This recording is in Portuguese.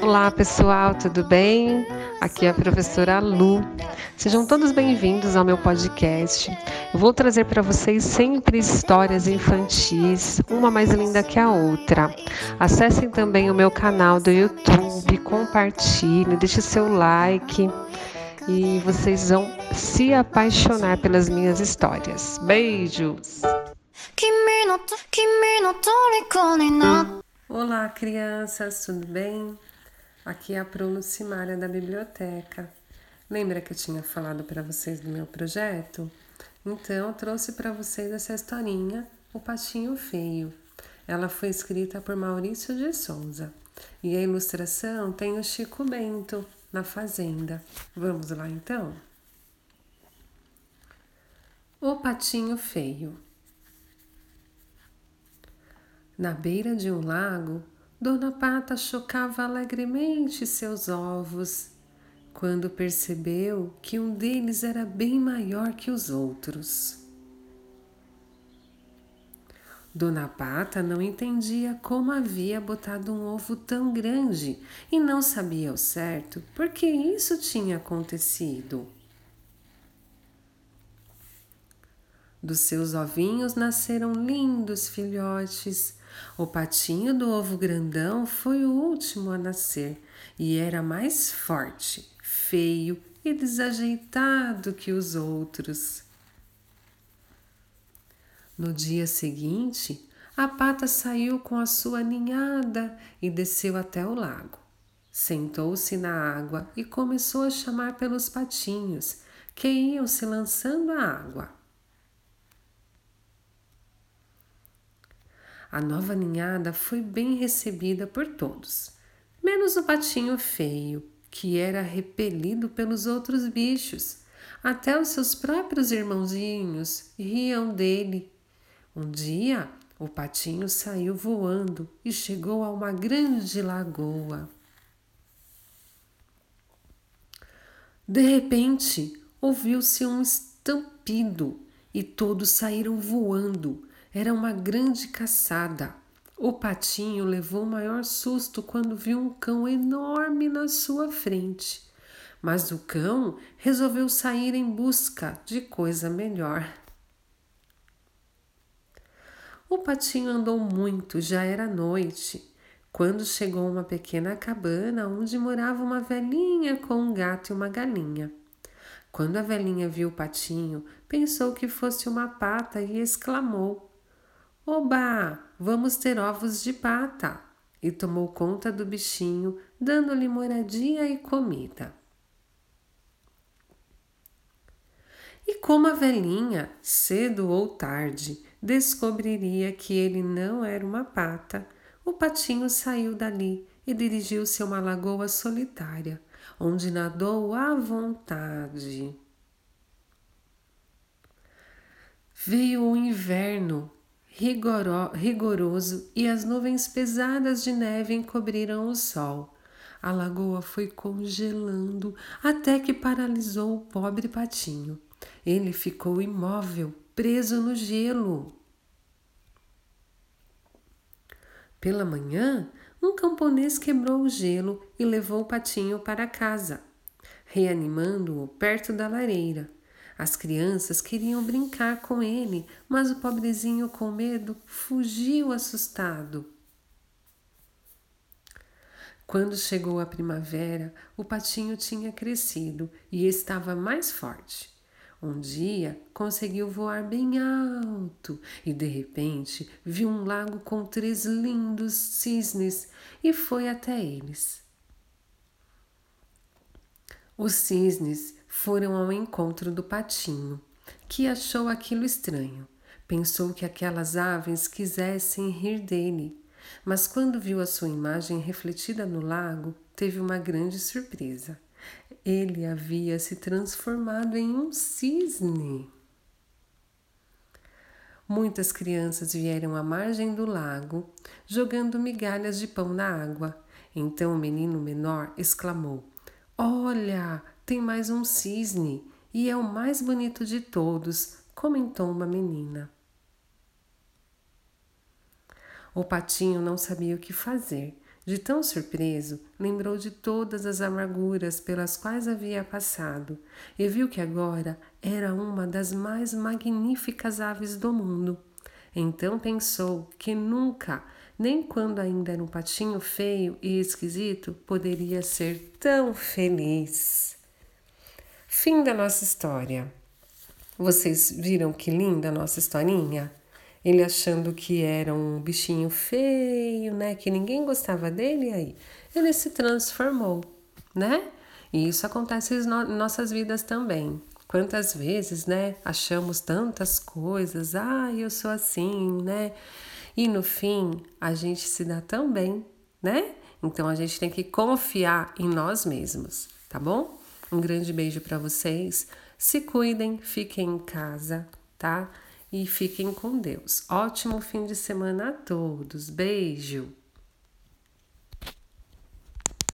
Olá pessoal, tudo bem? Aqui é a professora Lu. Sejam todos bem-vindos ao meu podcast. Eu vou trazer para vocês sempre histórias infantis, uma mais linda que a outra. Acessem também o meu canal do YouTube, compartilhem, deixe seu like e vocês vão se apaixonar pelas minhas histórias. Beijos! Olá, crianças, tudo bem? Aqui é a Bruno Simária da biblioteca. Lembra que eu tinha falado para vocês do meu projeto? Então, trouxe para vocês essa historinha, O Patinho Feio. Ela foi escrita por Maurício de Souza e a ilustração tem o Chico Bento na Fazenda. Vamos lá então? O Patinho Feio. Na beira de um lago, Dona Pata chocava alegremente seus ovos, quando percebeu que um deles era bem maior que os outros. Dona Pata não entendia como havia botado um ovo tão grande e não sabia ao certo por que isso tinha acontecido. Dos seus ovinhos nasceram lindos filhotes. O patinho do ovo grandão foi o último a nascer e era mais forte, feio e desajeitado que os outros. No dia seguinte, a pata saiu com a sua ninhada e desceu até o lago. Sentou-se na água e começou a chamar pelos patinhos, que iam se lançando à água. A nova ninhada foi bem recebida por todos, menos o patinho feio, que era repelido pelos outros bichos. Até os seus próprios irmãozinhos riam dele. Um dia, o patinho saiu voando e chegou a uma grande lagoa. De repente, ouviu-se um estampido e todos saíram voando. Era uma grande caçada. O patinho levou o maior susto quando viu um cão enorme na sua frente. Mas o cão resolveu sair em busca de coisa melhor. O patinho andou muito, já era noite, quando chegou a uma pequena cabana onde morava uma velhinha com um gato e uma galinha. Quando a velhinha viu o patinho, pensou que fosse uma pata e exclamou: Oba, vamos ter ovos de pata! E tomou conta do bichinho, dando-lhe moradia e comida. E como a velhinha, cedo ou tarde, descobriria que ele não era uma pata, o patinho saiu dali e dirigiu-se a uma lagoa solitária, onde nadou à vontade. Veio o inverno rigoro, rigoroso e as nuvens pesadas de neve encobriram o sol. A lagoa foi congelando até que paralisou o pobre patinho. Ele ficou imóvel, preso no gelo. Pela manhã, um camponês quebrou o gelo e levou o patinho para casa, reanimando-o perto da lareira. As crianças queriam brincar com ele, mas o pobrezinho, com medo, fugiu assustado. Quando chegou a primavera, o patinho tinha crescido e estava mais forte. Um dia conseguiu voar bem alto e de repente viu um lago com três lindos cisnes e foi até eles. Os cisnes foram ao encontro do patinho, que achou aquilo estranho. Pensou que aquelas aves quisessem rir dele, mas quando viu a sua imagem refletida no lago, teve uma grande surpresa. Ele havia se transformado em um cisne. Muitas crianças vieram à margem do lago, jogando migalhas de pão na água. Então o menino menor exclamou: Olha, tem mais um cisne e é o mais bonito de todos, comentou uma menina. O patinho não sabia o que fazer. De tão surpreso, lembrou de todas as amarguras pelas quais havia passado e viu que agora era uma das mais magníficas aves do mundo. Então pensou que nunca, nem quando ainda era um patinho feio e esquisito, poderia ser tão feliz. Fim da nossa história. Vocês viram que linda a nossa historinha? Ele achando que era um bichinho feio, né? Que ninguém gostava dele, aí ele se transformou, né? E isso acontece em nossas vidas também. Quantas vezes, né? Achamos tantas coisas, ah, eu sou assim, né? E no fim, a gente se dá tão bem, né? Então a gente tem que confiar em nós mesmos, tá bom? Um grande beijo para vocês. Se cuidem, fiquem em casa, tá? E fiquem com Deus. Ótimo fim de semana a todos. Beijo!